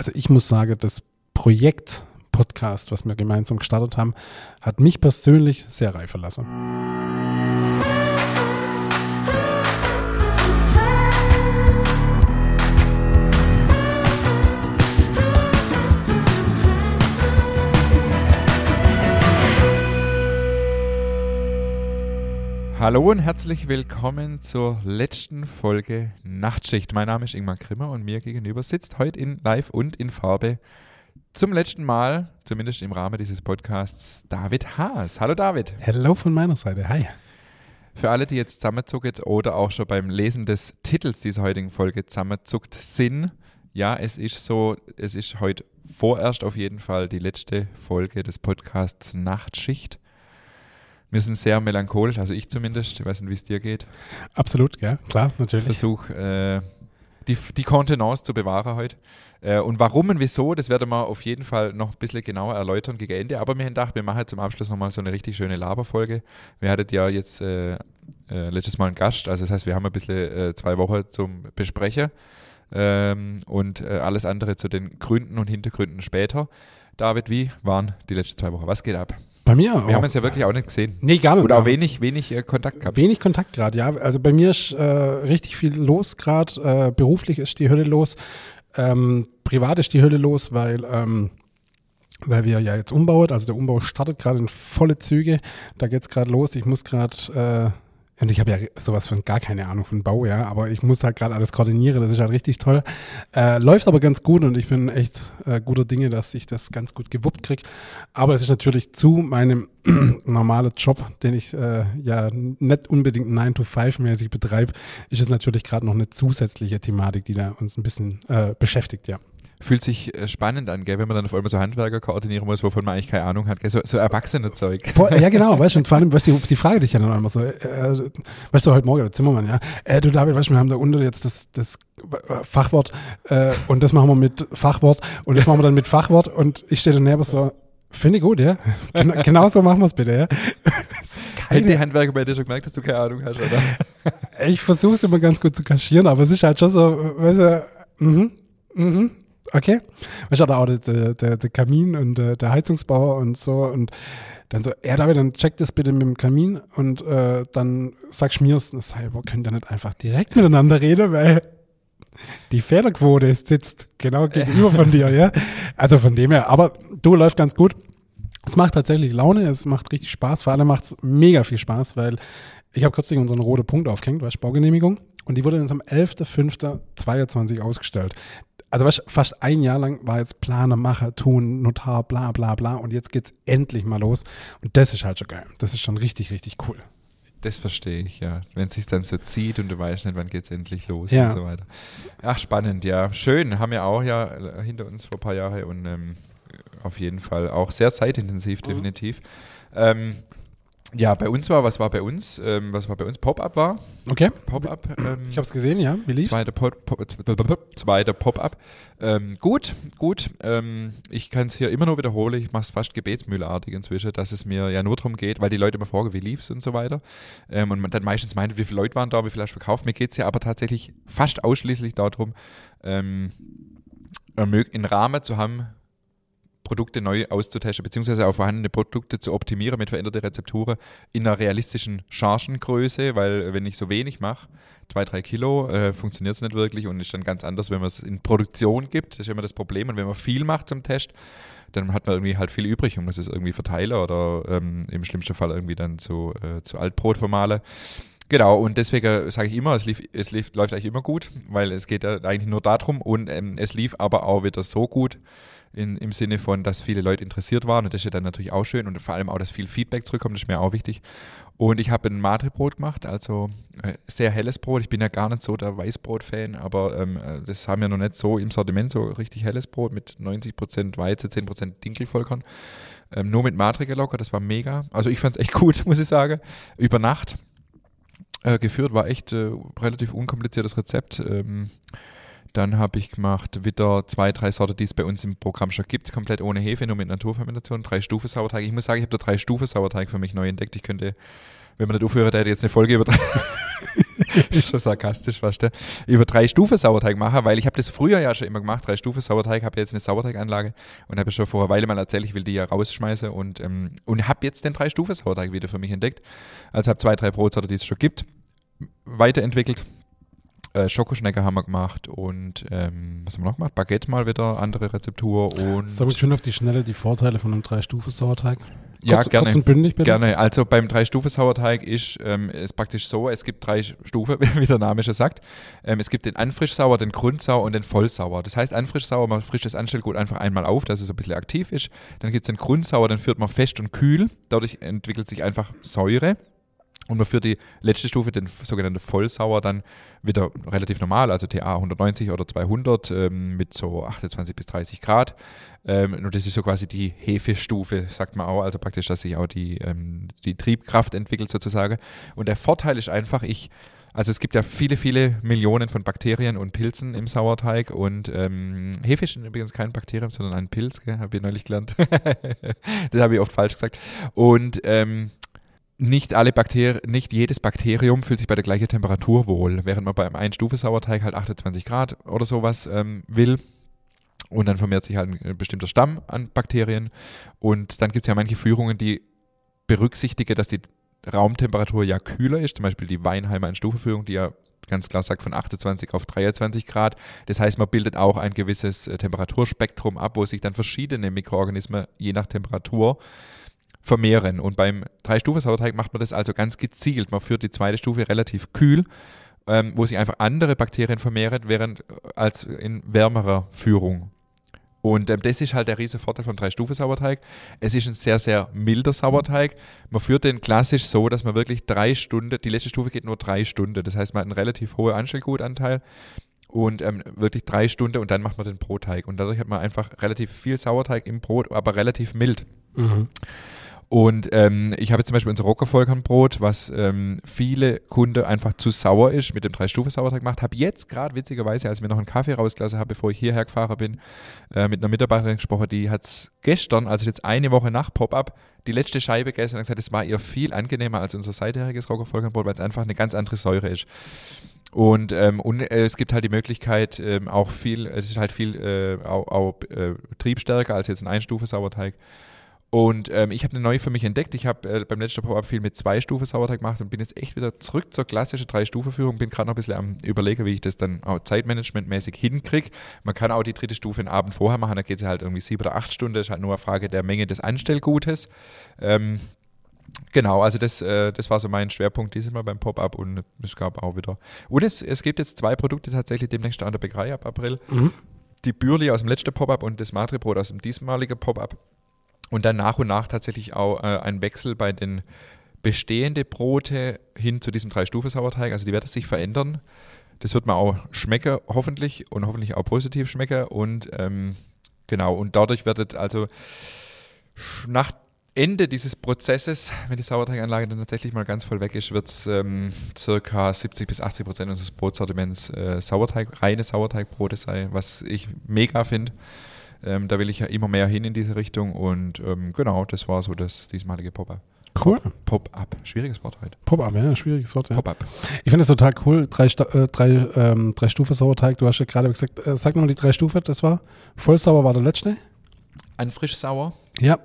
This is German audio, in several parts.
also ich muss sagen, das Projekt Podcast, was wir gemeinsam gestartet haben, hat mich persönlich sehr reif verlassen. Hallo und herzlich willkommen zur letzten Folge Nachtschicht. Mein Name ist Ingmar Grimmer und mir gegenüber sitzt heute in Live und in Farbe zum letzten Mal, zumindest im Rahmen dieses Podcasts, David Haas. Hallo David. Hallo von meiner Seite. Hi. Für alle, die jetzt zusammenzucken oder auch schon beim Lesen des Titels dieser heutigen Folge zusammenzuckt sind, ja, es ist so, es ist heute vorerst auf jeden Fall die letzte Folge des Podcasts Nachtschicht. Wir sind sehr melancholisch, also ich zumindest. Ich weiß nicht, wie es dir geht. Absolut, ja, klar, natürlich. Versuch, äh, die, die Kontenance zu bewahren heute. Äh, und warum und wieso, das werden wir auf jeden Fall noch ein bisschen genauer erläutern gegen Ende. Aber wir haben gedacht, wir machen zum Abschluss nochmal so eine richtig schöne Laberfolge. Wir hatten ja jetzt äh, äh, letztes Mal einen Gast, also das heißt, wir haben ein bisschen äh, zwei Wochen zum Besprechen ähm, und äh, alles andere zu den Gründen und Hintergründen später. David, wie waren die letzten zwei Wochen? Was geht ab? Bei mir Wir haben uns ja wirklich auch nicht gesehen. Nee, gar nicht. Oder auch wenig, wenig äh, Kontakt gehabt. Wenig Kontakt gerade, ja. Also bei mir ist äh, richtig viel los gerade. Äh, beruflich ist die Hölle los. Ähm, privat ist die Hölle los, weil, ähm, weil wir ja jetzt umbauen. Also der Umbau startet gerade in volle Züge. Da geht's gerade los. Ich muss gerade, äh, und ich habe ja sowas von gar keine Ahnung von Bau, ja, aber ich muss halt gerade alles koordinieren. Das ist halt richtig toll. Äh, läuft aber ganz gut und ich bin echt äh, guter Dinge, dass ich das ganz gut gewuppt kriege. Aber es ist natürlich zu meinem normalen Job, den ich äh, ja nicht unbedingt 9-to-5-mäßig betreibe, ist es natürlich gerade noch eine zusätzliche Thematik, die da uns ein bisschen äh, beschäftigt, ja. Fühlt sich äh, spannend an, gell, wenn man dann auf einmal so Handwerker koordinieren muss, wovon man eigentlich keine Ahnung hat. Gell? So, so erwachsene Zeug. Ja, genau, weißt du, und vor allem, weißt du, die Frage dich ja dann immer so, äh, weißt du, heute Morgen, der Zimmermann, ja, äh, du David, weißt du, wir haben da unten jetzt das, das Fachwort äh, und das machen wir mit Fachwort und das machen wir dann mit Fachwort und ich stehe daneben so, finde ich gut, ja, Gen genau so machen wir es bitte, ja. Hätte die Handwerker bei dir schon gemerkt, dass du keine Ahnung hast, oder? Ich versuche es immer ganz gut zu kaschieren, aber es ist halt schon so, weißt du, mhm, mhm, okay. Weißt du, da auch der, der, der Kamin und der, der Heizungsbauer und so und dann so, ja, David, dann check das bitte mit dem Kamin und äh, dann sagst du mir, halber könnt ihr nicht einfach direkt miteinander reden, weil die Fehlerquote sitzt genau gegenüber von dir, ja. Also von dem her, aber du läuft ganz gut. Es macht tatsächlich Laune, es macht richtig Spaß, vor allem macht es mega viel Spaß, weil ich habe kürzlich unseren roten Punkt aufgehängt, weißt Baugenehmigung, und die wurde uns am 11.05.22 ausgestellt. Also weißt, fast ein Jahr lang war jetzt Planer, Macher, Tun, Notar, bla bla bla und jetzt geht's endlich mal los und das ist halt schon geil. Das ist schon richtig, richtig cool. Das verstehe ich, ja. Wenn es sich dann so zieht und du weißt nicht, wann geht es endlich los Ja. und so weiter. Ach, spannend, ja. Schön, haben wir auch ja äh, hinter uns vor ein paar Jahren und ähm, auf jeden Fall auch sehr zeitintensiv, definitiv. Ähm, ja, bei uns war, was war bei uns? Ähm, was war bei uns? Pop-up war. Okay, Pop-up. Ähm, ich habe es gesehen, ja. Wie lief's? Zweiter Pop- Pop- zweiter Pop-up. Ähm, gut, gut. Ähm, ich kann es hier immer nur wiederholen. Ich mache es fast gebetsmühleartig inzwischen, dass es mir ja nur darum geht, weil die Leute immer fragen, wie lief's und so weiter. Ähm, und man dann meistens meint, wie viele Leute waren da, wie viel hast du verkauft. Mir geht es ja aber tatsächlich fast ausschließlich darum, ähm, einen Rahmen zu haben, Produkte neu auszutesten, beziehungsweise auch vorhandene Produkte zu optimieren mit veränderten Rezepturen in einer realistischen Chargengröße, weil wenn ich so wenig mache, zwei, drei Kilo, äh, funktioniert es nicht wirklich und ist dann ganz anders, wenn man es in Produktion gibt. Das ist immer das Problem. Und wenn man viel macht zum Test, dann hat man irgendwie halt viel übrig und muss es irgendwie verteilen oder ähm, im schlimmsten Fall irgendwie dann zu, äh, zu Altbrot vermahlen. Genau, und deswegen sage ich immer, es, lief, es lief, läuft eigentlich immer gut, weil es geht ja eigentlich nur darum und ähm, es lief aber auch wieder so gut, in, im Sinne von, dass viele Leute interessiert waren und das ist ja dann natürlich auch schön und vor allem auch, dass viel Feedback zurückkommt, das ist mir auch wichtig. Und ich habe ein Mate-Brot gemacht, also äh, sehr helles Brot. Ich bin ja gar nicht so der Weißbrot-Fan, aber ähm, äh, das haben wir noch nicht so im Sortiment, so richtig helles Brot mit 90% Weizen, 10% Dinkelvollkorn. Ähm, nur mit Matre gelockert, das war mega. Also ich fand es echt gut, muss ich sagen. Über Nacht äh, geführt, war echt äh, relativ unkompliziertes Rezept. Ähm, dann habe ich gemacht wieder zwei, drei Sorten, die es bei uns im Programm schon gibt, komplett ohne Hefe, nur mit Naturfermentation, drei Stufen Sauerteig. Ich muss sagen, ich habe da drei Stufen Sauerteig für mich neu entdeckt. Ich könnte, wenn man das aufhören, hätte ich jetzt eine Folge über drei, so sarkastisch was der über drei Stufen Sauerteig mache, weil ich habe das früher ja schon immer gemacht, drei Stufen Sauerteig, habe jetzt eine Sauerteiganlage und habe schon vor einer Weile mal erzählt, ich will die ja rausschmeißen und, ähm, und habe jetzt den drei Stufen Sauerteig wieder für mich entdeckt. Also habe zwei, drei Brotsorte, die es schon gibt, weiterentwickelt. Äh, Schokoschnecke haben wir gemacht und ähm, was haben wir noch gemacht? Baguette mal wieder, andere Rezeptur und. Sag mal schön auf die Schnelle die Vorteile von einem Drei-Stufen-Sauerteig. Ja, kurz, gerne. Kurz und bündig bitte. Gerne. Also beim Drei-Stufen-Sauerteig ist ähm, ist praktisch so, es gibt drei Stufen, wie der Name schon sagt. Ähm, es gibt den Anfrischsauer, den Grundsauer und den Vollsauer. Das heißt, Anfrischsauer, man frischt das Anstellgut einfach einmal auf, dass es so ein bisschen aktiv ist. Dann gibt es den Grundsauer, den führt man fest und kühl. Dadurch entwickelt sich einfach Säure. Und man führt die letzte Stufe, den sogenannten Vollsauer, dann wieder relativ normal, also TA 190 oder 200 ähm, mit so 28 bis 30 Grad. Ähm, und das ist so quasi die Hefestufe, sagt man auch, also praktisch, dass sich auch die, ähm, die Triebkraft entwickelt sozusagen. Und der Vorteil ist einfach, ich, also es gibt ja viele, viele Millionen von Bakterien und Pilzen im Sauerteig und ähm, Hefe ist übrigens kein Bakterium, sondern ein Pilz, habe ich neulich gelernt. das habe ich oft falsch gesagt. Und ähm, nicht alle Bakterien, nicht jedes Bakterium fühlt sich bei der gleichen Temperatur wohl, während man beim Ein-Stufe-Sauerteig halt 28 Grad oder sowas ähm, will. Und dann vermehrt sich halt ein bestimmter Stamm an Bakterien. Und dann gibt es ja manche Führungen, die berücksichtigen, dass die Raumtemperatur ja kühler ist. Zum Beispiel die Weinheimer Ein-Stufe-Führung, die ja ganz klar sagt von 28 auf 23 Grad. Das heißt, man bildet auch ein gewisses äh, Temperaturspektrum ab, wo sich dann verschiedene Mikroorganismen je nach Temperatur vermehren. Und beim Drei-Stufen-Sauerteig macht man das also ganz gezielt. Man führt die zweite Stufe relativ kühl, ähm, wo sich einfach andere Bakterien vermehren, während äh, als in wärmerer Führung. Und ähm, das ist halt der riesige Vorteil vom Drei-Stufen-Sauerteig. Es ist ein sehr, sehr milder Sauerteig. Man führt den klassisch so, dass man wirklich drei Stunden, die letzte Stufe geht nur drei Stunden. Das heißt, man hat einen relativ hohen Anstellgutanteil und ähm, wirklich drei Stunden und dann macht man den Brotteig. Und dadurch hat man einfach relativ viel Sauerteig im Brot, aber relativ mild. Mhm. Und ähm, ich habe zum Beispiel unser Rockervollkornbrot, was ähm, viele Kunden einfach zu sauer ist, mit dem Drei-Stufen-Sauerteig gemacht. Habe jetzt gerade witzigerweise, als ich mir noch einen Kaffee rausgelassen habe, bevor ich hierher gefahren bin, äh, mit einer Mitarbeiterin gesprochen, die hat es gestern, also jetzt eine Woche nach Pop-Up, die letzte Scheibe gegessen und gesagt, es war ihr viel angenehmer als unser seitheriges Rockervollkornbrot, weil es einfach eine ganz andere Säure ist. Und, ähm, und äh, es gibt halt die Möglichkeit, ähm, auch viel, es ist halt viel äh, auch, auch äh, triebstärker als jetzt ein Einstufe-Sauerteig. Und ähm, ich habe eine neue für mich entdeckt. Ich habe äh, beim letzten Pop-Up viel mit zwei Stufen Sauerteig gemacht und bin jetzt echt wieder zurück zur klassischen Drei-Stufen-Führung. Bin gerade noch ein bisschen am überlegen, wie ich das dann auch zeitmanagementmäßig hinkriege. Man kann auch die dritte Stufe den Abend vorher machen, da geht es halt irgendwie sieben oder acht Stunden. Das ist halt nur eine Frage der Menge des Anstellgutes. Ähm, Genau, also das, äh, das war so mein Schwerpunkt dieses Mal beim Pop-Up und es gab auch wieder. Und es, es gibt jetzt zwei Produkte tatsächlich demnächst an der Bäckerei ab April. Mhm. Die Bürli aus dem letzten Pop-Up und das Madrebrot aus dem diesmaligen Pop-Up. Und dann nach und nach tatsächlich auch äh, ein Wechsel bei den bestehenden Brote hin zu diesem Drei-Stufen-Sauerteig. Also die werden sich verändern. Das wird man auch schmecken, hoffentlich, und hoffentlich auch positiv schmecken. Und ähm, genau, und dadurch wird es also nach Ende dieses Prozesses, wenn die Sauerteiganlage dann tatsächlich mal ganz voll weg ist, wird es ähm, circa 70 bis 80 Prozent unseres Brotsortiments äh, Sauerteig, reine Sauerteigbrote sein, was ich mega finde. Ähm, da will ich ja immer mehr hin in diese Richtung und ähm, genau, das war so das diesmalige Pop-Up. Cool. Pop-Up, schwieriges Wort heute. Pop-up, ja, schwieriges Wort. Ja. Pop-Up. Ich finde es total cool. Drei, äh, drei, ähm, drei Stufe Sauerteig. Du hast ja gerade gesagt, äh, sag nochmal die drei Stufe, das war. Vollsauer war der letzte. An frischsauer, Ja.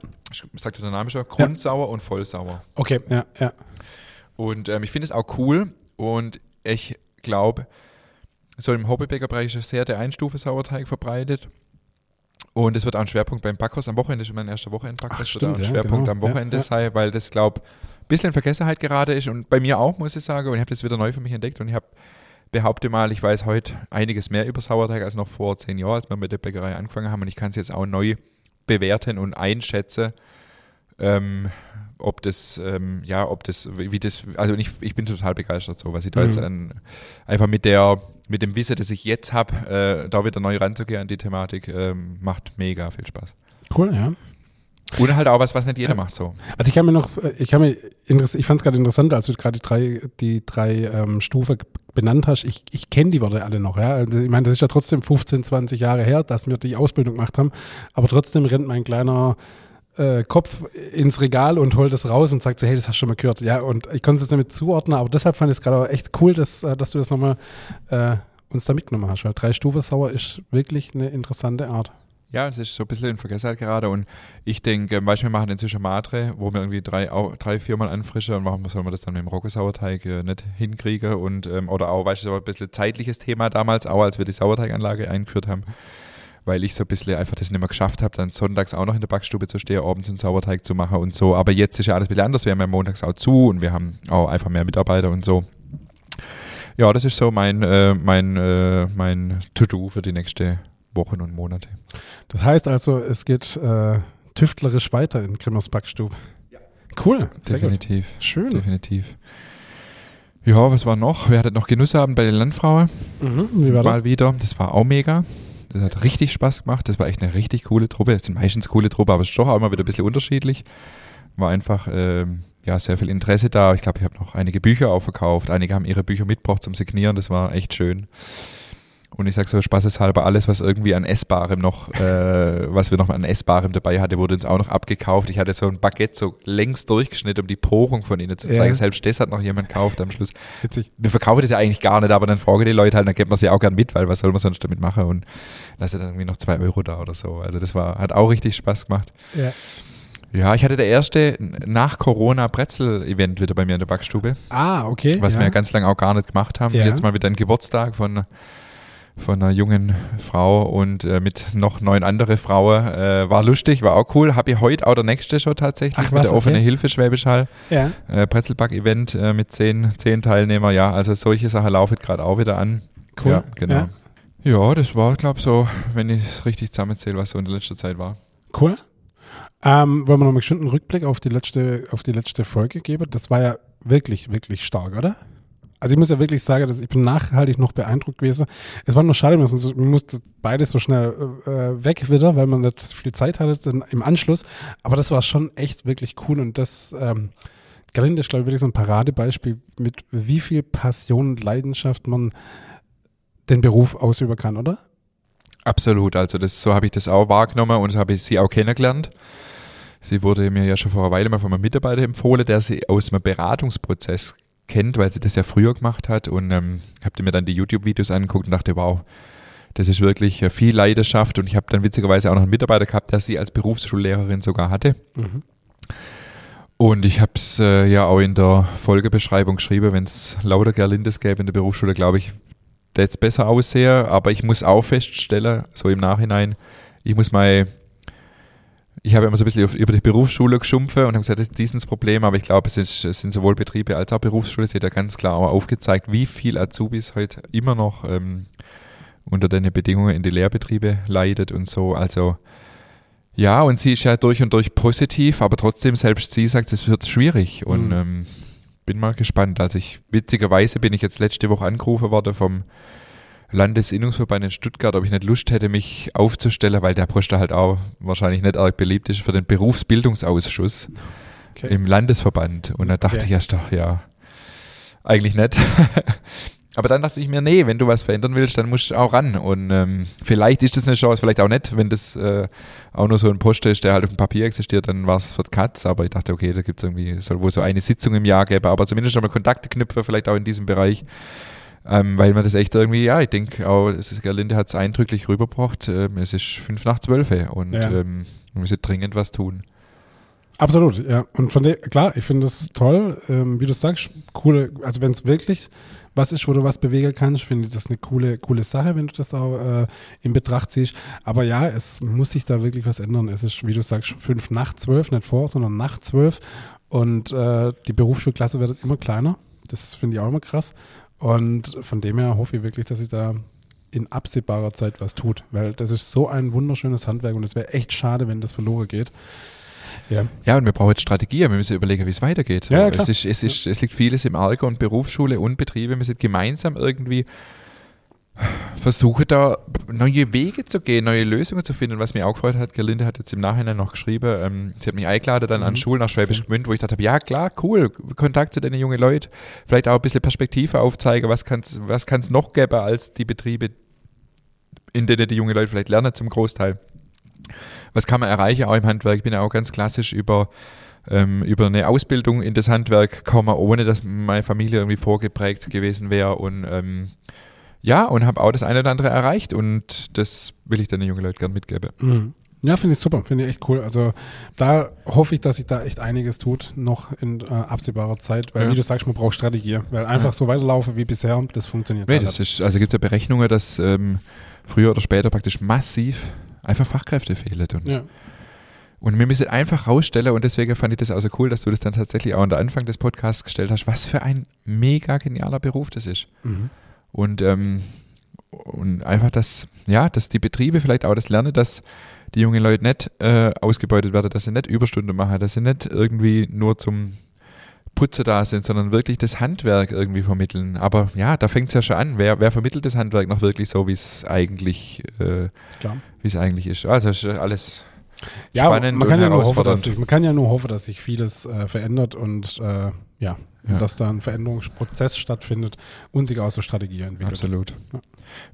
sagte der Name schon, grundsauer und vollsauer. Okay, ja, ja. Und ähm, ich finde es auch cool und ich glaube, so im Hobbybäckerbereich ist sehr der Einstufe-Sauerteig verbreitet. Und es wird auch ein Schwerpunkt beim Backhaus am Wochenende, das ist mein erster Wochenendbackhaus, Ach, wird auch ein ja, Schwerpunkt genau. am Wochenende ja. sein, weil das, glaube ein bisschen in Vergessenheit gerade ist und bei mir auch, muss ich sagen. Und ich habe das wieder neu für mich entdeckt und ich habe behaupte mal, ich weiß heute einiges mehr über Sauerteig als noch vor zehn Jahren, als wir mit der Bäckerei angefangen haben. Und ich kann es jetzt auch neu bewerten und einschätzen, ähm, ob das, ähm, ja, ob das, wie das, also ich, ich bin total begeistert so, was ich da Mhm. jetzt an, einfach mit der, mit dem Wissen, das ich jetzt habe, äh, da wieder neu ranzugehen an die Thematik, ähm, macht mega viel Spaß. Cool, ja. Und halt auch was, was nicht jeder macht so. Also ich kann mir noch, ich kann mir, ich fand es gerade interessant, als du gerade die drei, die drei ähm, Stufen benannt hast. Ich, ich kenne die Worte alle noch, ja. Ich meine, das ist ja trotzdem 15, 20 Jahre her, dass wir die Ausbildung gemacht haben. Aber trotzdem rennt mein kleiner äh, Kopf ins Regal und holt das raus und sagt so, hey, das hast du schon mal gehört. Ja, und ich konnte es jetzt damit zuordnen, aber deshalb fand ich es gerade echt cool, dass, äh, dass du das nochmal äh, uns da mitgenommen hast, weil drei Stufen Sauer ist wirklich eine interessante Art. Ja, es ist so ein bisschen in Vergessenheit gerade und ich denke, ähm, weißt du, wir machen inzwischen Matre, wo wir irgendwie drei, drei viermal anfrischen und warum soll man das dann mit dem Rogge-Sauerteig äh, nicht hinkriegen und ähm, oder auch, weißt du, ein bisschen zeitliches Thema damals, auch als wir die Sauerteiganlage eingeführt haben, weil ich so ein bisschen einfach das nicht mehr geschafft habe, dann sonntags auch noch in der Backstube zu stehen, abends einen Sauerteig zu machen und so, aber jetzt ist ja alles ein bisschen anders, wir haben ja montags auch zu und wir haben auch einfach mehr Mitarbeiter und so. Ja, das ist so mein, äh, mein, äh, mein To-Do für die nächste Wochen und Monate. Das heißt also, es geht äh, tüftlerisch weiter in Grimmers Backstube. Cool, sehr gut. Definitiv. Schön. Definitiv. Ja, was war noch? Wir hatten noch Genussabend bei den Landfrauen. Mhm. Wie war das? Mal wieder. Das war auch mega. Das hat richtig Spaß gemacht. Das war echt eine richtig coole Truppe. Es sind meistens coole Truppe, aber es ist doch auch immer wieder ein bisschen unterschiedlich. War einfach ähm, ja, sehr viel Interesse da. Ich glaube, ich habe noch einige Bücher auch verkauft. Einige haben ihre Bücher mitgebracht zum Signieren. Das war echt schön. Und ich sage so spaßeshalber, alles, was irgendwie an Essbarem noch, äh, was wir noch an Essbarem dabei hatten, wurde uns auch noch abgekauft. Ich hatte so ein Baguette so längst durchgeschnitten, um die Porung von ihnen zu zeigen. Ja. Selbst das hat noch jemand gekauft am Schluss. Witzig. Wir verkaufen das ja eigentlich gar nicht, aber dann fragen die Leute halt, dann gibt man sie auch gern mit, weil was soll man sonst damit machen? Und lasse dann irgendwie noch zwei Euro da oder so. Also das war, hat auch richtig Spaß gemacht. Ja. Ja, ich hatte der erste nach Corona Brezel-Event wieder bei mir in der Backstube, Ah, okay. was ja. wir ja ganz lange auch gar nicht gemacht haben. Ja. Jetzt mal wieder ein Geburtstag von, von einer jungen Frau und äh, mit noch neun andere Frauen. Äh, war lustig, war auch cool. Habe ich heute auch der nächste schon tatsächlich Ach, mit der offene okay. Hilfe Schwäbisch Hall. Ja. Äh, Brezelback-Event äh, mit zehn, zehn Teilnehmern. Ja, also solche Sachen laufen gerade auch wieder an. Cool. Ja, genau. Ja, das war, glaube ich, so, wenn ich es richtig zusammenzähle, was so in der letzten Zeit war. Cool. Ähm, wollen wir noch mal einen Rückblick auf die letzte, auf die letzte Folge geben? Das war ja wirklich, wirklich stark, oder? Also ich muss ja wirklich sagen, dass ich bin nachhaltig noch beeindruckt gewesen. Es war nur schade, wir mussten beides so schnell äh, weg wieder, weil man nicht viel Zeit hatte dann im Anschluss. Aber das war schon echt wirklich cool und das ähm, Galinde ist, glaube ich, wirklich so ein Paradebeispiel, mit wie viel Passion und Leidenschaft man den Beruf ausüben kann, oder? Absolut, also das, so habe ich das auch wahrgenommen und habe ich sie auch kennengelernt. Sie wurde mir ja schon vor einer Weile mal von einem Mitarbeiter empfohlen, der sie aus einem Beratungsprozess kennt, weil sie das ja früher gemacht hat und ähm, habe mir dann die YouTube-Videos angeguckt und dachte, wow, das ist wirklich äh, viel Leidenschaft und ich habe dann witzigerweise auch noch einen Mitarbeiter gehabt, der sie als Berufsschullehrerin sogar hatte. Mhm. Und ich habe es äh, ja auch in der Folgebeschreibung geschrieben, wenn es lauter Gerlindes gäbe in der Berufsschule, glaube ich, das es besser aussehe. Aber ich muss auch feststellen, so im Nachhinein, ich muss mal, ich habe immer so ein bisschen über die Berufsschule geschumpft und habe gesagt, das ist dieses Problem, aber ich glaube, es, ist, es sind sowohl Betriebe als auch Berufsschule, sie hat ja ganz klar auch aufgezeigt, wie viel Azubis heute immer noch ähm, unter den Bedingungen in die Lehrbetriebe leidet und so. Also ja, und sie ist ja durch und durch positiv, aber trotzdem, selbst sie sagt, es wird schwierig. Und Mhm. ähm, bin mal gespannt. Also ich, witzigerweise bin ich jetzt letzte Woche angerufen worden vom Landesinnungsverband in Stuttgart, ob ich nicht Lust hätte, mich aufzustellen, weil der Poster halt auch wahrscheinlich nicht arg beliebt ist für den Berufsbildungsausschuss Okay. im Landesverband. Und da dachte Okay. ich erst doch, ja, eigentlich nicht. Aber dann dachte ich mir, nee, wenn du was verändern willst, dann musst du auch ran. Und ähm, vielleicht ist das eine Chance, vielleicht auch nicht, wenn das äh, auch nur so ein Poster ist, der halt auf dem Papier existiert, dann war es für die Katz. Aber ich dachte, okay, da gibt es irgendwie, es soll wohl so eine Sitzung im Jahr geben, aber zumindest schon mal Kontakte knüpfen, vielleicht auch in diesem Bereich. Ähm, weil man das echt irgendwie, ja, ich denke auch, Gerlinde hat es eindrücklich rübergebracht. Ähm, es ist fünf nach zwölf und Ja. ähm, wir müssen dringend was tun. Absolut, ja. Und von der, klar, ich finde das toll, ähm, wie du sagst, coole, also wenn es wirklich was ist, wo du was bewegen kannst, finde ich das eine coole, coole Sache, wenn du das auch äh, in Betracht ziehst. Aber ja, es muss sich da wirklich was ändern. Es ist, wie du sagst, fünf nach zwölf, nicht vor, sondern nach zwölf. Und äh, die Berufsschulklasse wird immer kleiner. Das finde ich auch immer krass. Und von dem her hoffe ich wirklich, dass sich da in absehbarer Zeit was tut, weil das ist so ein wunderschönes Handwerk und es wäre echt schade, wenn das verloren geht. Ja. Ja, und wir brauchen jetzt Strategie. Wir müssen überlegen, wie es weitergeht. Ja, klar. es, ist, es, ist, es liegt vieles im Arge und Berufsschule und Betriebe. Wir müssen gemeinsam irgendwie versuchen, da neue Wege zu gehen, neue Lösungen zu finden. Was mir auch gefreut hat, Gerlinde hat jetzt im Nachhinein noch geschrieben, ähm, sie hat mich eingeladen dann an Mhm. Schulen nach Schwäbisch Gmünd, wo ich dachte, ja klar, cool, Kontakt zu den jungen Leuten, vielleicht auch ein bisschen Perspektive aufzeigen, was kann es was kann's noch geben als die Betriebe, in denen die jungen Leute vielleicht lernen zum Großteil. was kann man erreichen auch im Handwerk? Ich bin ja auch ganz klassisch über, ähm, über eine Ausbildung in das Handwerk gekommen, ohne dass meine Familie irgendwie vorgeprägt gewesen wäre und ähm, ja, und habe auch das eine oder andere erreicht und das will ich den jungen Leuten gerne mitgeben. Mhm. Ja, finde ich super, finde ich echt cool. Also da hoffe ich, dass sich da echt einiges tut, noch in äh, absehbarer Zeit, weil Ja. wie du sagst, man braucht Strategie, weil einfach Ja. so weiterlaufen wie bisher, das funktioniert Nee, leider das ist, also gibt es ja Berechnungen, dass ähm, früher oder später praktisch massiv einfach Fachkräfte fehlen. Und, Ja. und wir müssen einfach rausstellen, und deswegen fand ich das auch so cool, dass du das dann tatsächlich auch an der Anfang des Podcasts gestellt hast, was für ein mega genialer Beruf das ist. Mhm. Und, ähm, und einfach, dass, ja, dass die Betriebe vielleicht auch das lernen, dass die jungen Leute nicht äh, ausgebeutet werden, dass sie nicht Überstunden machen, dass sie nicht irgendwie nur zum Putze da sind, sondern wirklich das Handwerk irgendwie vermitteln. Aber ja, da fängt es ja schon an. Wer, wer vermittelt das Handwerk noch wirklich so, wie es eigentlich, äh, wie es eigentlich ist? Also es ist alles Ja, spannend man kann und ja, nur hoffen, dass sich, man kann ja nur hoffen, dass sich vieles äh, verändert und äh, ja, Ja. dass da ein Veränderungsprozess stattfindet und sich auch so Strategie entwickelt. Absolut. Ja.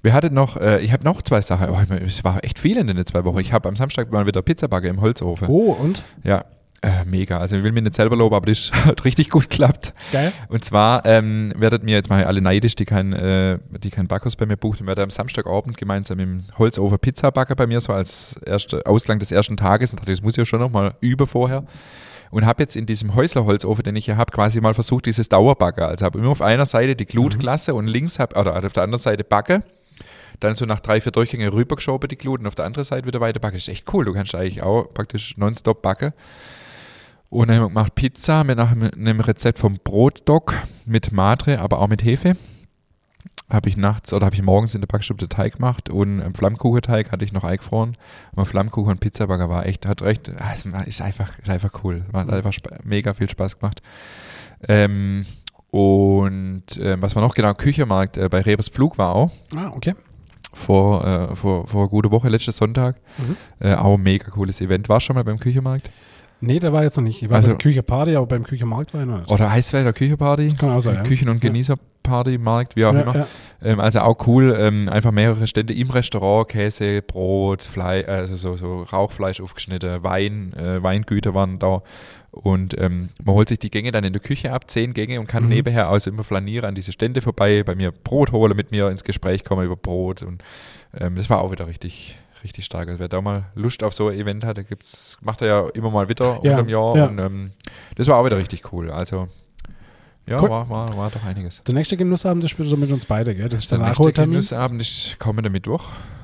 Wir hatten noch, äh, ich habe noch zwei Sachen. Oh, es war echt viel in den zwei Wochen. Ich habe am Samstag mal wieder Pizza backe im Holzofen. Oh, und? Ja, äh, mega. Also ich will mir nicht selber loben, aber das hat richtig gut geklappt. Geil. Und zwar ähm, werdet mir jetzt mal alle neidisch, die keinen äh, die kein Backhaus bei mir bucht, und werde am Samstagabend gemeinsam im Holzofen Pizza backen bei mir, so als erste, Ausgang des ersten Tages. Und dachte, das muss ich ja schon noch mal üben vorher. Und habe jetzt in diesem Häusler Holzofen, den ich hier habe, quasi mal versucht, dieses Dauerbacken. Also habe immer auf einer Seite die Glutklasse und links habe, oder auf der anderen Seite Backe. Dann so nach drei, vier Durchgängen rübergeschoben die Glut und auf der anderen Seite wieder weiter backen. Das ist echt cool. Du kannst eigentlich auch praktisch nonstop backen. Und dann haben wir Pizza mit einem Rezept vom Brotdoc mit Madre, aber auch mit Hefe. Habe ich nachts oder habe ich morgens in der Backstube Teig gemacht und einen Flammkuchenteig hatte ich noch eingefroren. Aber Flammkuchen und Pizzabagger war echt, hat recht, ah, ist einfach, ist einfach cool. Hat einfach spa- mega viel Spaß gemacht. Ähm, und ähm, was war noch genau, Küchenmarkt äh, bei Rebers Pflug war auch Ah, okay. vor, äh, vor, vor guten Woche, letztes Sonntag. Mhm. Äh, auch ein mega cooles Event. War schon mal beim Küchenmarkt? Nee, der war jetzt noch nicht. Ich war Also- bei der Küche Party, aber beim Küchenmarkt war ich noch nicht. Oder Eisfelder Küchenparty? Kann auch sein, ja. Küchen- und. Genießerparty, Markt, wie auch ja, immer. Ähm, also auch cool, ähm, einfach mehrere Stände im Restaurant, Käse, Brot, Fleisch, also so, so Rauchfleisch aufgeschnitten, Wein, äh, Weingüter waren da. Und ähm, man holt sich die Gänge dann in der Küche ab, zehn Gänge und kann Mhm. nebenher also immer flanieren an diese Stände vorbei, bei mir Brot holen, mit mir ins Gespräch kommen über Brot. Und ähm, das war auch wieder richtig, richtig stark. Also wer da mal Lust auf so ein Event hat, gibt's, macht er ja immer mal wieder Ja, unterm Jahr. ja. Und ähm, das war auch wieder richtig cool. Also ja, Cool. war, war, war doch einiges. Der nächste Genussabend ist wieder mit uns beide, gell? Das ist der, Der nächste. Genussabend ist kommender Mittwoch.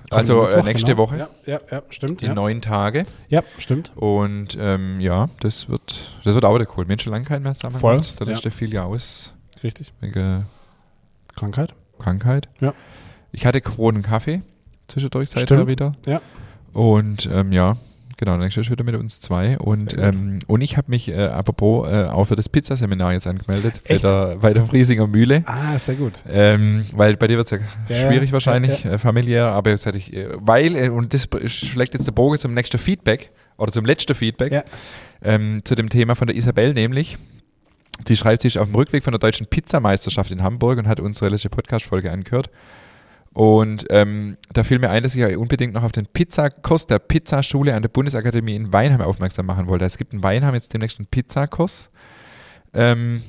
Kommende Also äh, Mittwoch, nächste genau. Woche, Ja, ja, ja stimmt. die Ja. neun Tage. ja, stimmt. Und ähm, ja, das wird, das wird auch wieder cool. Menschen lang keinen mehr zusammen Voll, gemacht. Da ja. lässt ja viel ja aus Richtig. wegen Krankheit. Krankheit. Ja. Ich hatte Kronen Kaffee zwischendurch seither Stimmt. wieder. Ja. Und ähm, ja, genau, nächstes ist wieder mit uns zwei. Und, ähm, und ich habe mich, äh, apropos, äh, auch für das Pizzaseminar jetzt angemeldet. Bei Echt? der, bei der Friesinger Mühle. Ah, sehr gut. Ähm, weil bei dir wird es ja, Ja, schwierig wahrscheinlich, ja, Äh, familiär, aber jetzt hätte ich, äh, weil, äh, und das schlägt jetzt der Bogen zum nächsten Feedback oder zum letzten Feedback ähm, zu dem Thema von der Isabel, nämlich, die schreibt sich auf dem Rückweg von der deutschen Pizzameisterschaft in Hamburg und hat unsere letzte Podcast-Folge angehört. Und ähm, da fiel mir ein, dass ich ja unbedingt noch auf den Pizzakurs der Pizzaschule an der Bundesakademie in Weinheim aufmerksam machen wollte. Es gibt in Weinheim jetzt demnächst einen Pizzakurs. Ähm,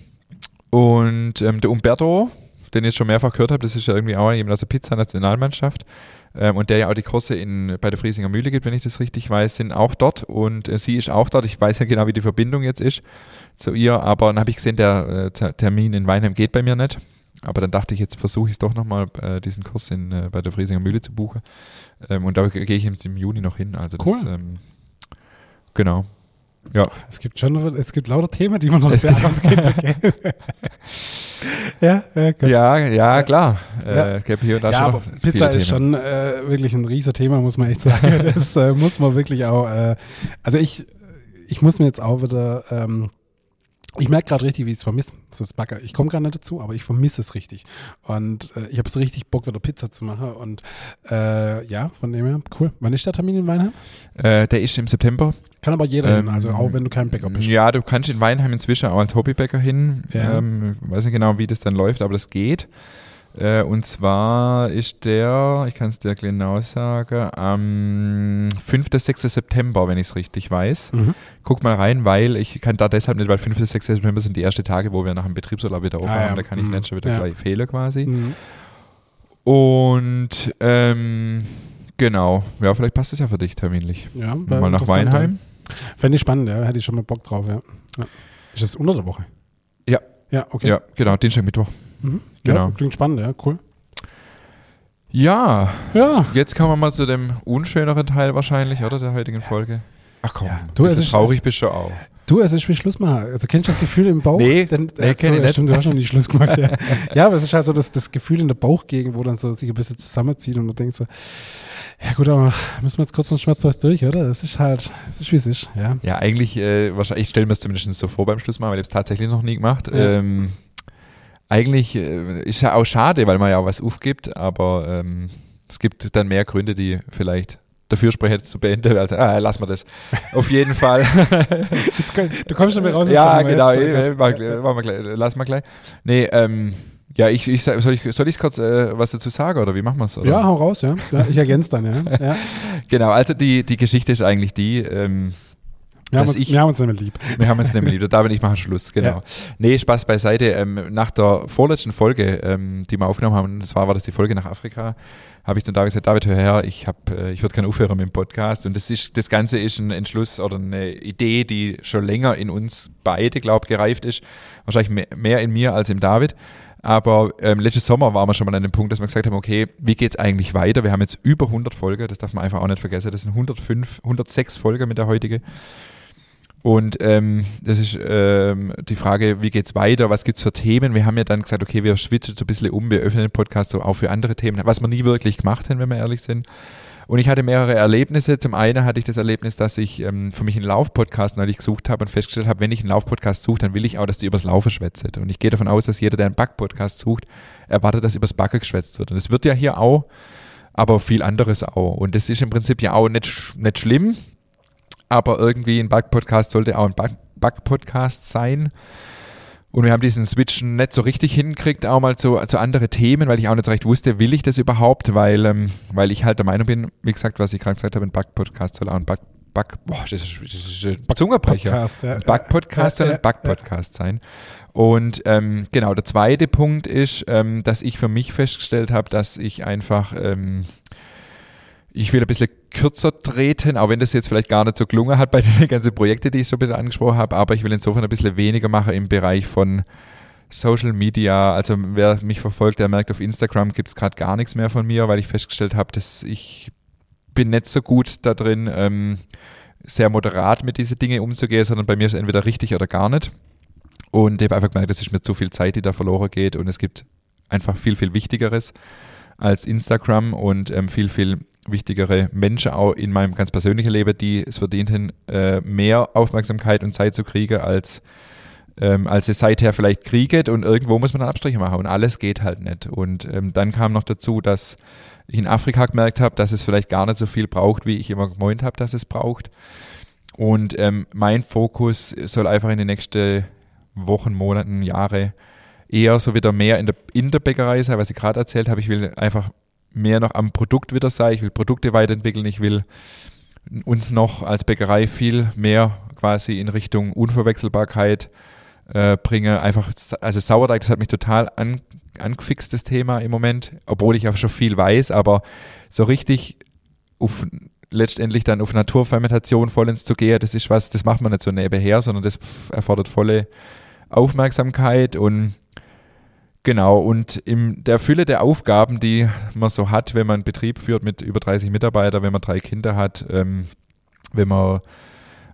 und ähm, der Umberto, den ich jetzt schon mehrfach gehört habe, das ist ja irgendwie auch jemand aus der Pizza-Nationalmannschaft. Ähm, und der ja auch die Kurse in, bei der Friesinger Mühle gibt, wenn ich das richtig weiß, sind auch dort. Und äh, sie ist auch dort. Ich weiß ja genau, wie die Verbindung jetzt ist zu ihr. Aber dann habe ich gesehen, der äh, Ter- Termin in Weinheim geht bei mir nicht. Aber dann dachte ich, jetzt versuche ich es doch nochmal, äh, diesen Kurs in, äh, bei der Friesinger Mühle zu buchen. Ähm, und da gehe ich jetzt im Juni noch hin. Also Cool. das, ähm, genau. Ja, Es gibt schon, es gibt lauter Themen, die man noch Es beantworten ja, ja, gut. ja, ja, klar. Ja. Äh, hier und da Ja, schon Pizza ist Themen. schon äh, wirklich ein riesiges Thema, muss man echt sagen. Das äh, muss man wirklich auch. Äh, also ich, ich muss mir jetzt auch wieder. Ähm, ich merke gerade richtig, wie ich es vermisse, so das Backer. Ich komme gar nicht dazu, aber ich vermisse es richtig. Und äh, ich habe so richtig Bock, wieder Pizza zu machen. Und äh, ja, von dem her, cool. Wann ist der Termin in Weinheim? Äh, der ist im September. Kann aber jeder hin, Ähm, also auch wenn du kein Bäcker bist. Ja, du kannst in Weinheim inzwischen auch als Hobbybäcker hin. Ja. Ähm, weiß nicht genau, wie das dann läuft, aber das geht. Äh, und zwar ist der, ich kann es dir genau sagen, am 5. 6. September, wenn ich es richtig weiß. Mhm. Guck mal rein, weil ich kann da deshalb nicht, weil 5. 6. September sind die ersten Tage, wo wir nach dem Betriebsurlaub wieder aufhaben. Ah, ja. Da kann ich Mhm. nicht schon wieder Ja. gleich fehlen quasi. Mhm. Und ähm, genau, ja, vielleicht passt es ja für dich terminlich. Ja, Mal nach Weinheim. Fände ich spannend, ja. Hätte ich schon mal Bock drauf, ja. ja. Ist das unter der Woche? Ja. Ja, okay. Ja, genau, Dienstag, Mittwoch. Mhm. Genau. Ja, klingt spannend, ja, cool. Ja, Ja. jetzt kommen wir mal zu dem unschöneren Teil wahrscheinlich, oder, der heutigen Folge. Ach komm, Ja, du bist es ist- traurig bist du auch. Du, also ich will Schluss machen. Also kennst du das Gefühl im Bauch? Nee, Denn, nee, kenn ich ja, nicht. Stimmt, du hast noch nie Schluss gemacht, ja. ja, aber es ist halt so das, das Gefühl in der Bauchgegend, wo dann so sich ein bisschen zusammenzieht und man denkt so, ja gut, aber müssen wir jetzt kurz noch schmerzlos durch, oder? Das ist halt, das ist wie es ist, ja. Ja, eigentlich, äh, wahrscheinlich, ich stelle mir es zumindest so vor beim Schluss mal, weil ich es tatsächlich noch nie gemacht. Ja. Ähm, eigentlich äh, ist ja auch schade, weil man ja auch was aufgibt, aber ähm, es gibt dann mehr Gründe, die vielleicht dafür sprechen, jetzt zu beenden. Also, ah, lass mal das. Auf jeden Fall. Komm- du kommst schon mehr raus. ja, genau. jetzt, äh, mach, mach mal gleich, lass mal gleich. Nee, ähm, ja, ich, ich soll ich soll ich kurz äh, was dazu sagen oder wie machen wir es? Ja, hau raus, ja. ja ich ergänze dann, ja. Ja, Genau, also die, die Geschichte ist eigentlich die, ähm, wir, haben uns, ich- wir haben uns mehr lieb. Wir haben uns nämlich lieb. Da bin ich machen Schluss, genau. Ja. Nee, Spaß beiseite. Ähm, nach der vorletzten Folge, ähm, die wir aufgenommen haben, und zwar war das die Folge nach Afrika, habe ich dann David gesagt, David, hör her, ich, hab, äh, ich würde gerne aufhören mit dem Podcast. Und das, ist, das Ganze ist ein Entschluss oder eine Idee, die schon länger in uns beide, glaube ich, gereift ist. Wahrscheinlich mehr, in mir als im David. Aber ähm, letztes Sommer waren wir schon mal an dem Punkt, dass wir gesagt haben, okay, wie geht es eigentlich weiter? Wir haben jetzt über 100 Folgen, das darf man einfach auch nicht vergessen. Das sind 105, 106 Folgen mit der heutigen. Und ähm, das ist ähm, die Frage, wie geht's weiter, was gibt's für Themen? Wir haben ja dann gesagt, okay, wir switchen so ein bisschen um, wir öffnen den Podcast so auch für andere Themen, was wir nie wirklich gemacht haben, wenn wir ehrlich sind. Und ich hatte mehrere Erlebnisse. Zum einen hatte ich das Erlebnis, dass ich ähm, für mich einen Laufpodcast neulich gesucht habe und festgestellt habe, wenn ich einen Laufpodcast suche, dann will ich auch, dass die übers Laufen schwätzt. Und ich gehe davon aus, dass jeder, der einen Backpodcast sucht, erwartet, dass übers Backen geschwätzt wird. Und das wird ja hier auch, aber viel anderes auch. Und das ist im Prinzip ja auch nicht, nicht schlimm, aber irgendwie ein Back-Podcast sollte auch ein Back-Podcast sein. Und wir haben diesen Switch nicht so richtig hingekriegt, auch mal zu, zu andere Themen, weil ich auch nicht so recht wusste, will ich das überhaupt, weil, ähm, weil ich halt der Meinung bin, wie gesagt, was ich gerade gesagt habe, ein Back-Podcast soll auch ein Back, Back, boah, das ist, das ist ein Zungenbrecher. Podcast, ja. Ein Back-Podcast soll ein ja, Back-Podcast sein. Und ähm, genau, der zweite Punkt ist, ähm, dass ich für mich festgestellt habe, dass ich einfach, ähm, ich will ein bisschen kürzer treten, auch wenn das jetzt vielleicht gar nicht so gelungen hat bei den ganzen Projekten, die ich so ein bisschen angesprochen habe, aber ich will insofern ein bisschen weniger machen im Bereich von Social Media. Also wer mich verfolgt, der merkt, auf Instagram gibt es gerade gar nichts mehr von mir, weil ich festgestellt habe, dass ich bin nicht so gut da drin, ähm, sehr moderat mit diesen Dingen umzugehen, sondern bei mir ist es entweder richtig oder gar nicht. Und ich habe einfach gemerkt, es ist mir zu viel Zeit, die da verloren geht und es gibt einfach viel, viel Wichtigeres als Instagram und ähm, viel, viel wichtigere Menschen auch in meinem ganz persönlichen Leben, die es verdient haben, äh, mehr Aufmerksamkeit und Zeit zu kriegen, als, ähm, als es seither vielleicht kriegt. Und irgendwo muss man dann Abstriche machen und alles geht halt nicht. Und ähm, dann kam noch dazu, dass ich in Afrika gemerkt habe, dass es vielleicht gar nicht so viel braucht, wie ich immer gemeint habe, dass es braucht. Und ähm, mein Fokus soll einfach in den nächsten Wochen, Monaten, Jahre eher so wieder mehr in der, in der Bäckerei sein, was ich gerade erzählt habe. Ich will einfach mehr noch am Produkt wieder sein. Ich will Produkte weiterentwickeln. Ich will uns noch als Bäckerei viel mehr quasi in Richtung Unverwechselbarkeit äh, bringen. Einfach, also Sauerteig, das hat mich total an, angefixt, das Thema im Moment, obwohl ich auch schon viel weiß, aber so richtig auf letztendlich dann auf Naturfermentation vollends zu gehen, das ist was, das macht man nicht so nebenher, sondern das erfordert volle Aufmerksamkeit und Genau, und in der Fülle der Aufgaben, die man so hat, wenn man einen Betrieb führt mit über 30 Mitarbeitern, wenn man drei Kinder hat, ähm, wenn man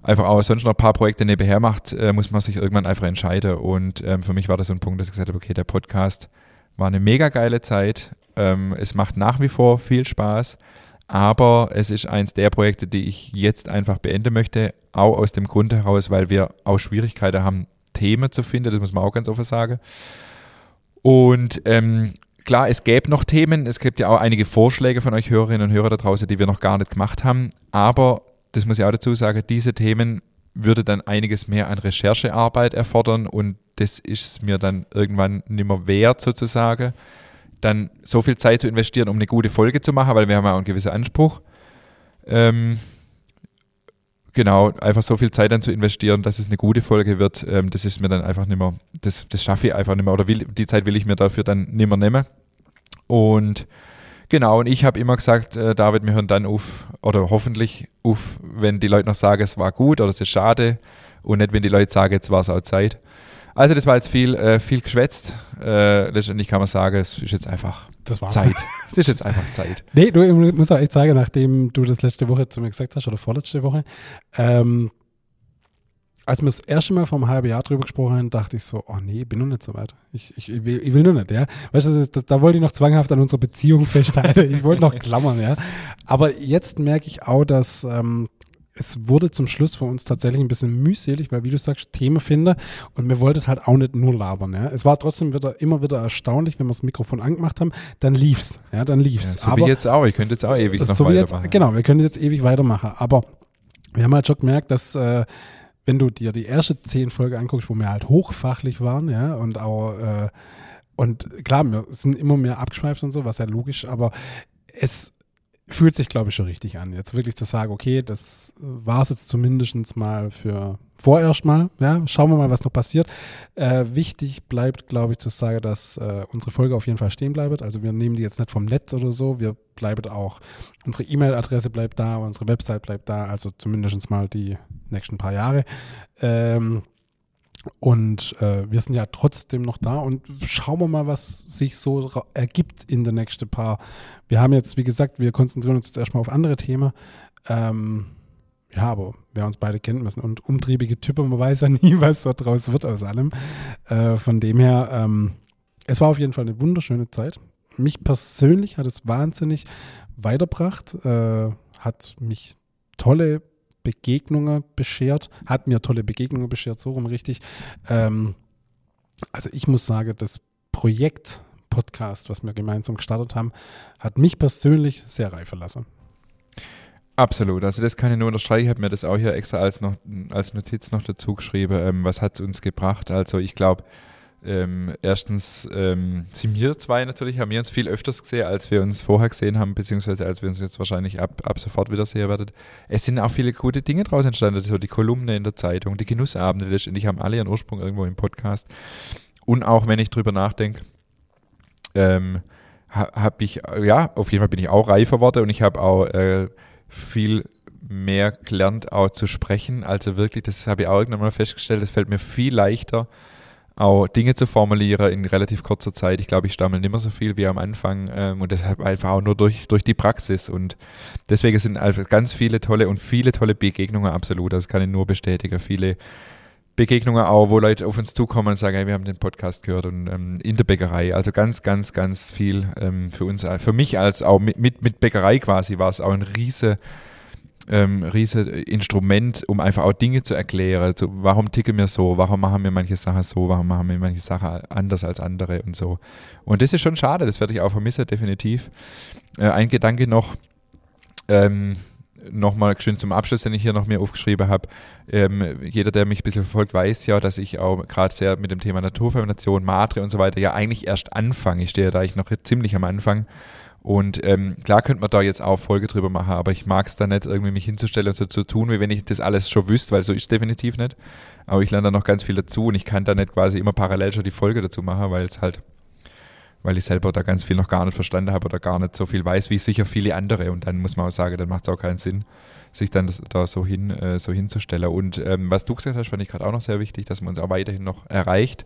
einfach auch sonst noch ein paar Projekte nebenher macht, äh, muss man sich irgendwann einfach entscheiden. Und ähm, für mich war das so ein Punkt, dass ich gesagt habe, okay, der Podcast war eine mega geile Zeit. Ähm, es macht nach wie vor viel Spaß, aber es ist eins der Projekte, die ich jetzt einfach beenden möchte, auch aus dem Grund heraus, weil wir auch Schwierigkeiten haben, Themen zu finden, das muss man auch ganz offen sagen. Und ähm, klar, es gäbe noch Themen, es gibt ja auch einige Vorschläge von euch Hörerinnen und Hörern da draußen, die wir noch gar nicht gemacht haben, aber das muss ich auch dazu sagen, diese Themen würde dann einiges mehr an Recherchearbeit erfordern und das ist mir dann irgendwann nicht mehr wert sozusagen, dann so viel Zeit zu investieren, um eine gute Folge zu machen, weil wir haben ja auch einen gewissen Anspruch. Ähm, genau, einfach so viel Zeit dann zu investieren, dass es eine gute Folge wird, ähm, das ist mir dann einfach nicht mehr, das, das schaffe ich einfach nicht mehr oder will, die Zeit will ich mir dafür dann nicht mehr nehmen. Und genau, und ich habe immer gesagt, äh, David, wir hören dann auf, oder hoffentlich auf, wenn die Leute noch sagen, es war gut oder es ist schade und nicht, wenn die Leute sagen, jetzt war es auch Zeit. Also das war jetzt viel, äh, viel geschwätzt. Äh, letztendlich kann man sagen, es ist jetzt einfach Das war's. Zeit. es ist jetzt einfach Zeit. Nee, du ich muss auch echt sagen, nachdem du das letzte Woche zu mir gesagt hast, oder vorletzte Woche, ähm, als wir das erste Mal vor einem halben Jahr drüber gesprochen haben, dachte ich so, oh nee, bin noch nicht so weit. Ich, ich, ich, will, ich will nur nicht, ja. Weißt du, das, da wollte ich noch zwanghaft an unserer Beziehung festhalten. ich wollte noch klammern, ja. Aber jetzt merke ich auch, dass ähm, es wurde zum Schluss für uns tatsächlich ein bisschen mühselig, weil wie du sagst, Themen finde und wir wollten halt auch nicht nur labern. Ja. Es war trotzdem wieder immer wieder erstaunlich, wenn wir das Mikrofon angemacht haben, dann lief's. Ja, dann lief's. Ja, so wie jetzt auch. Ich könnte jetzt auch ewig noch so wie weitermachen. Jetzt, genau, wir können jetzt ewig weitermachen. Aber wir haben halt schon gemerkt, dass äh, wenn du dir die erste zehn Folge anguckst, wo wir halt hochfachlich waren, ja, und auch äh, und klar, wir sind immer mehr abgeschweift und so, was ja logisch, aber es fühlt sich, glaube ich, schon richtig an. Jetzt wirklich zu sagen, okay, das war es jetzt zumindest mal für vorerst mal. Ja, schauen wir mal, was noch passiert. Äh, wichtig bleibt, glaube ich, zu sagen, dass äh, unsere Folge auf jeden Fall stehen bleibt. Also wir nehmen die jetzt nicht vom Netz oder so. Wir bleiben auch, unsere E-Mail-Adresse bleibt da, unsere Website bleibt da, also zumindest mal die nächsten paar Jahre. Ähm, und äh, wir sind ja trotzdem noch da und schauen wir mal, was sich so ergibt in den nächsten paar. Wir haben jetzt, wie gesagt, wir konzentrieren uns jetzt erstmal auf andere Themen. Ähm, ja, aber wer uns beide kennt, sind und umtriebige Typen, man weiß ja nie, was so draus wird aus allem. Äh, von dem her, ähm, es war auf jeden Fall eine wunderschöne Zeit. Mich persönlich hat es wahnsinnig weitergebracht, äh, hat mich tolle Begegnungen beschert, hat mir tolle Begegnungen beschert, so rum richtig. Ähm, also ich muss sagen, das Projekt Podcast, was wir gemeinsam gestartet haben, hat mich persönlich sehr reifen lassen. Absolut, also das kann ich nur unterstreichen. Ich habe mir das auch hier extra als, noch, als Notiz noch dazu geschrieben. Ähm, was hat es uns gebracht? Also ich glaube, ähm, erstens ähm, sind wir zwei natürlich, haben wir uns viel öfters gesehen, als wir uns vorher gesehen haben, beziehungsweise als wir uns jetzt wahrscheinlich ab, ab sofort wieder sehen werden. Es sind auch viele gute Dinge draus entstanden, so die Kolumne in der Zeitung, die Genussabende letztendlich haben alle ihren Ursprung irgendwo im Podcast. Und auch wenn ich drüber nachdenke, ähm, ha, habe ich, ja, auf jeden Fall bin ich auch reifer geworden und ich habe auch äh, viel mehr gelernt, auch zu sprechen. Also wirklich, das habe ich auch irgendwann mal festgestellt, es fällt mir viel leichter, auch Dinge zu formulieren in relativ kurzer Zeit. Ich glaube, ich stammel nicht mehr so viel wie am Anfang ähm, und deshalb einfach auch nur durch, durch die Praxis. Und deswegen sind einfach ganz viele tolle und viele tolle Begegnungen absolut. Das kann ich nur bestätigen. Viele Begegnungen auch, wo Leute auf uns zukommen und sagen, hey, wir haben den Podcast gehört und ähm, in der Bäckerei. Also ganz, ganz, ganz viel ähm, für uns, für mich als auch mit, mit, mit Bäckerei quasi war es auch ein riese ähm, riese Instrument, um einfach auch Dinge zu erklären. Also, warum ticken wir so? Warum machen wir manche Sachen so? Warum machen wir manche Sachen anders als andere und so? Und das ist schon schade, das werde ich auch vermissen, definitiv. Äh, ein Gedanke noch, ähm, nochmal schön zum Abschluss, den ich hier noch mir aufgeschrieben habe. Ähm, jeder, der mich ein bisschen verfolgt, weiß ja, dass ich auch gerade sehr mit dem Thema Naturfermentation, Matre und so weiter ja eigentlich erst anfange. Ich stehe da ich noch ziemlich am Anfang. Und ähm, klar könnte man da jetzt auch Folge drüber machen, aber ich mag es da nicht, irgendwie mich hinzustellen und so zu tun, wie wenn ich das alles schon wüsste, weil so ist definitiv nicht. Aber ich lerne da noch ganz viel dazu und ich kann da nicht quasi immer parallel schon die Folge dazu machen, weil es halt, weil ich selber da ganz viel noch gar nicht verstanden habe oder gar nicht so viel weiß, wie sicher viele andere. Und dann muss man auch sagen, dann macht es auch keinen Sinn, sich dann das, da so hin, äh, so hinzustellen. Und ähm, was du gesagt hast, fand ich gerade auch noch sehr wichtig, dass man uns auch weiterhin noch erreicht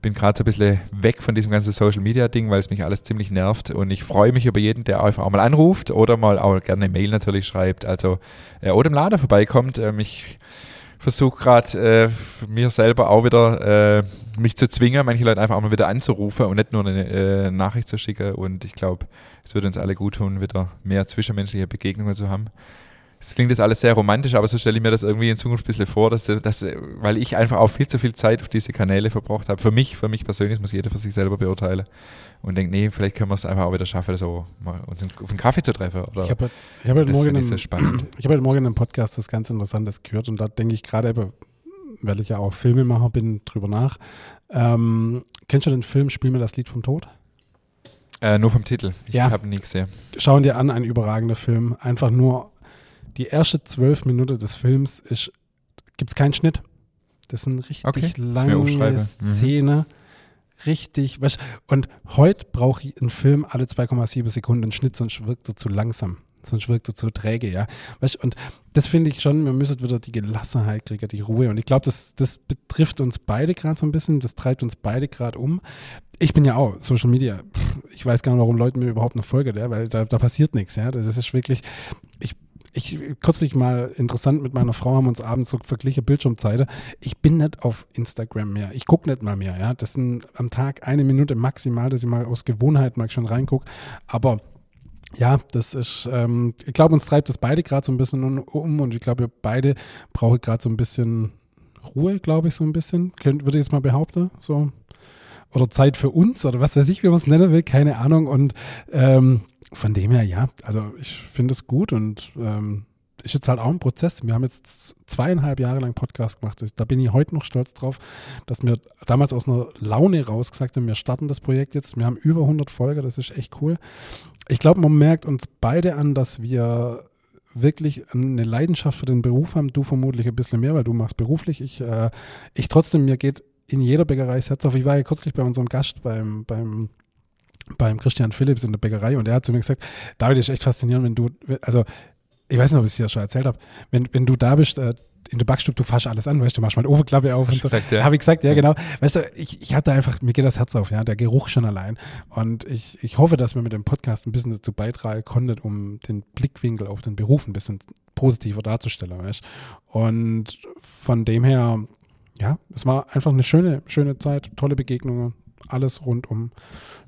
bin gerade so ein bisschen weg von diesem ganzen Social Media Ding, weil es mich alles ziemlich nervt und ich freue mich über jeden, der einfach auch mal anruft oder mal auch gerne eine Mail natürlich schreibt, also äh, oder im Laden vorbeikommt. Ähm, ich versuche gerade äh, mir selber auch wieder äh, mich zu zwingen, manche Leute einfach auch mal wieder anzurufen und nicht nur eine äh, Nachricht zu schicken und ich glaube, es würde uns alle gut tun, wieder mehr zwischenmenschliche Begegnungen zu haben. Es klingt jetzt alles sehr romantisch, aber so stelle ich mir das irgendwie in Zukunft ein bisschen vor, dass, dass, weil ich einfach auch viel zu viel Zeit auf diese Kanäle verbraucht habe. Für mich, für mich persönlich, muss jeder für sich selber beurteilen. Und denkt, nee, vielleicht können wir es einfach auch wieder schaffen, so mal uns auf einen Kaffee zu treffen. Oder Ich habe hab heute, das Morgen finde ich hab heute Morgen im Podcast was ganz Interessantes gehört und da denke ich gerade, weil ich ja auch Filmemacher bin, drüber nach. Ähm, kennst du den Film Spiel mir das Lied vom Tod? Äh, nur vom Titel. Ich Ja. habe nie gesehen. Schauen dir an, ein überragender Film. Einfach nur die erste zwölf Minuten des Films ist, gibt es keinen Schnitt. Das sind richtig Okay, lange Mhm. Szene. Richtig. weißt, und heute brauche ich einen Film alle 2,7 Sekunden einen Schnitt, sonst wirkt er zu langsam. Sonst wirkt er zu träge, ja. Weißt, und das finde ich schon, wir müssen wieder die Gelassenheit kriegen, die Ruhe. Und ich glaube, das, das betrifft uns beide gerade so ein bisschen, das treibt uns beide gerade um. Ich bin ja auch Social Media. Ich weiß gar nicht, warum Leute mir überhaupt noch folgen, ja, weil da, da passiert nichts, ja. Das ist wirklich, ich, ich, kürzlich mal interessant mit meiner Frau haben uns abends so verglichen Bildschirmzeiten. Ich bin nicht auf Instagram mehr. Ich gucke nicht mal mehr, ja. Das sind am Tag eine Minute maximal, dass ich mal aus Gewohnheit mal schon reingucke. Aber ja, das ist, ähm, ich glaube, uns treibt das beide gerade so ein bisschen um und ich glaube, beide brauchen gerade so ein bisschen Ruhe, glaube ich, so ein bisschen. Könnt, würde ich jetzt mal behaupten, so. Oder Zeit für uns oder was weiß ich, wie man es nennen will, keine Ahnung. Und ähm, von dem her, ja, also ich finde es gut und ähm, ist jetzt halt auch ein Prozess. Wir haben jetzt zweieinhalb Jahre lang Podcast gemacht. Da bin ich heute noch stolz drauf, dass wir damals aus einer Laune raus gesagt haben, wir starten das Projekt jetzt. Wir haben über 100 Folgen, das ist echt cool. Ich glaube, man merkt uns beide an, dass wir wirklich eine Leidenschaft für den Beruf haben. Du vermutlich ein bisschen mehr, weil du machst beruflich. Ich, äh, ich trotzdem, mir geht in jeder Bäckerei auf. Ich war ja kürzlich bei unserem Gast beim, beim, beim Christian Philipps in der Bäckerei und er hat zu mir gesagt, David, ist echt faszinierend, wenn du, also ich weiß nicht, ob ich es dir schon erzählt habe, wenn, wenn du da bist, äh, in der Backstube, du fasst alles an, weißt du, machst mal die Ofenklappe auf Hast und so. gesagt, ja? Habe ich gesagt, ja, genau. Weißt du, ich, ich hatte einfach, mir geht das Herz auf, ja, der Geruch schon allein. Und ich, ich hoffe, dass wir mit dem Podcast ein bisschen dazu beitragen konnten, um den Blickwinkel auf den Beruf ein bisschen positiver darzustellen, weißt Und von dem her, ja, es war einfach eine schöne, schöne Zeit, tolle Begegnungen, alles rundum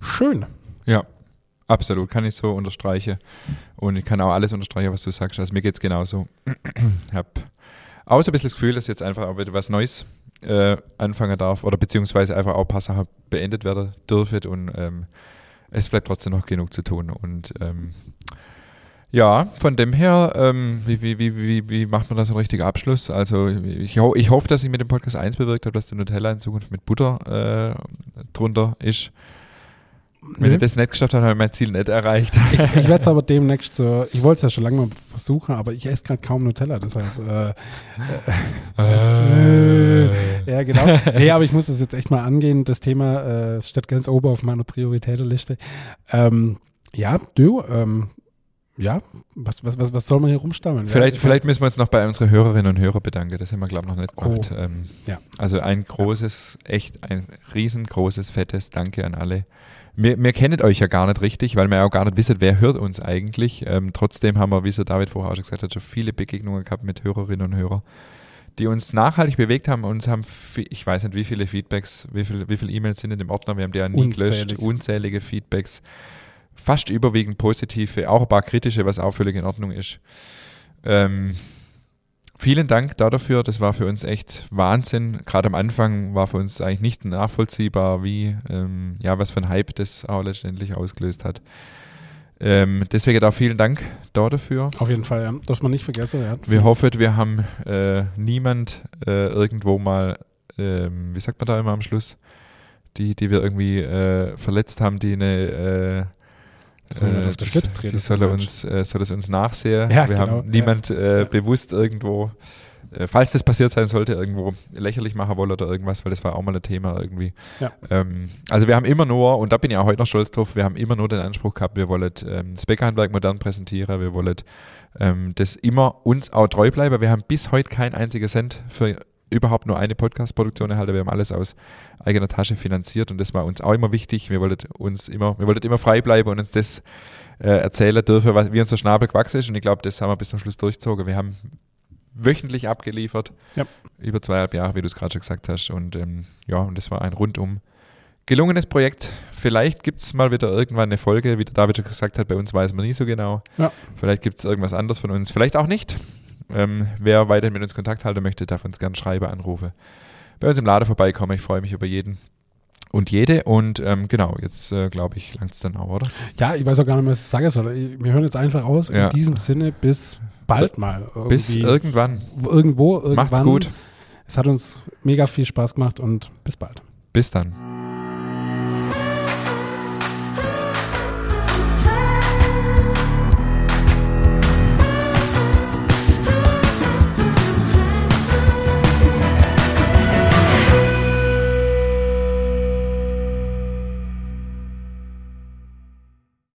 schön. Ja, absolut. Kann ich so unterstreichen. Und ich kann auch alles unterstreichen, was du sagst. Also mir geht es genauso. Ich habe auch so ein bisschen das Gefühl, dass jetzt einfach auch wieder was Neues äh, anfangen darf oder beziehungsweise einfach auch ein paar Sachen beendet werden dürfen und ähm, es bleibt trotzdem noch genug zu tun. Und ähm, ja, von dem her, ähm, wie, wie, wie, wie, wie macht man da so einen richtigen Abschluss? Also ich, ho ich hoffe, dass ich mit dem Podcast eins bewirkt habe, dass der Nutella in Zukunft mit Butter äh, drunter ist. Wenn Nö. ich das nicht geschafft habe, habe ich mein Ziel nicht erreicht. Ich, ich werde es aber demnächst so, ich wollte es ja schon lange mal versuchen, aber ich esse gerade kaum Nutella, deshalb. Äh, äh, ja, genau. Nee, aber ich muss das jetzt echt mal angehen. Das Thema äh, steht ganz oben auf meiner Prioritätenliste. Ähm, ja, du, ähm, ja, was, was, was, was soll man hier rumstammeln? Vielleicht, ja, vielleicht müssen wir uns noch bei unseren Hörerinnen und Hörern bedanken. Das haben wir, glaube ich, noch nicht Oh. gemacht. Ähm, Ja. Also ein großes, echt ein riesengroßes, fettes Danke an alle. Wir, wir kennen euch ja gar nicht richtig, weil wir ja auch gar nicht wissen, wer hört uns eigentlich. Ähm, trotzdem haben wir, wie es David vorher auch schon gesagt hat, schon viele Begegnungen gehabt mit Hörerinnen und Hörern, die uns nachhaltig bewegt haben. Uns haben, ich weiß nicht, wie viele Feedbacks, wie viele wie viele E-Mails sind in dem Ordner. Wir haben die ja nie gelöscht. Unzählig. Unzählige Feedbacks. Fast überwiegend positive, auch ein paar kritische, was auch völlig in Ordnung ist. Ähm, vielen Dank da dafür. Das war für uns echt Wahnsinn. Gerade am Anfang war für uns eigentlich nicht nachvollziehbar, wie, ähm, ja, was für ein Hype das auch letztendlich ausgelöst hat. Ähm, deswegen auch vielen Dank da dafür. Auf jeden Fall, ja. Darf man nicht vergessen. Ja. Wir hoffen, wir haben äh, niemand äh, irgendwo mal, ähm, wie sagt man da immer am Schluss, die, die wir irgendwie äh, verletzt haben, die eine äh, äh, auf das- Schlips treten, soll, uns, äh, soll es uns nachsehen. Ja, wir genau, haben niemand äh, ja. bewusst irgendwo, äh, falls das passiert sein sollte, irgendwo lächerlich machen wollen oder irgendwas, weil das war auch mal ein Thema irgendwie. Ja. Ähm, also wir haben immer nur, und da bin ich auch heute noch stolz drauf, wir haben immer nur den Anspruch gehabt, wir wollen ähm, das Bäckerhandwerk modern präsentieren, wir wollen ähm, das immer uns auch treu bleiben. Wir haben bis heute kein einziger Cent für überhaupt nur eine Podcast-Produktion erhalten. Wir haben alles aus eigener Tasche finanziert und das war uns auch immer wichtig. Wir wollten uns immer, wir wollten immer frei bleiben und uns das äh, erzählen dürfen, was, wie unser Schnabel gewachsen ist. Und ich glaube, das haben wir bis zum Schluss durchgezogen. Wir haben wöchentlich abgeliefert, Ja. über zweieinhalb Jahre, wie du es gerade schon gesagt hast. Und ähm, ja, und das war ein rundum gelungenes Projekt. Vielleicht gibt es mal wieder irgendwann eine Folge, wie der David schon gesagt hat, bei uns weiß man nie so genau. Ja. Vielleicht gibt es irgendwas anderes von uns, vielleicht auch nicht. Ähm, wer weiterhin mit uns Kontakt halten möchte, darf uns gerne schreiben, anrufen. Bei uns im Laden vorbeikommen. Ich freue mich über jeden und jede. Und ähm, genau, jetzt äh, glaube ich, langt es dann auch, oder? ja, ich weiß auch gar nicht mehr, was ich sagen soll. Wir hören jetzt einfach aus. Ja. In diesem Sinne, bis bald mal. Bis Irgendwie irgendwann. irgendwo, irgendwann. Macht's gut. Es hat uns mega viel Spaß gemacht und bis bald. Bis dann.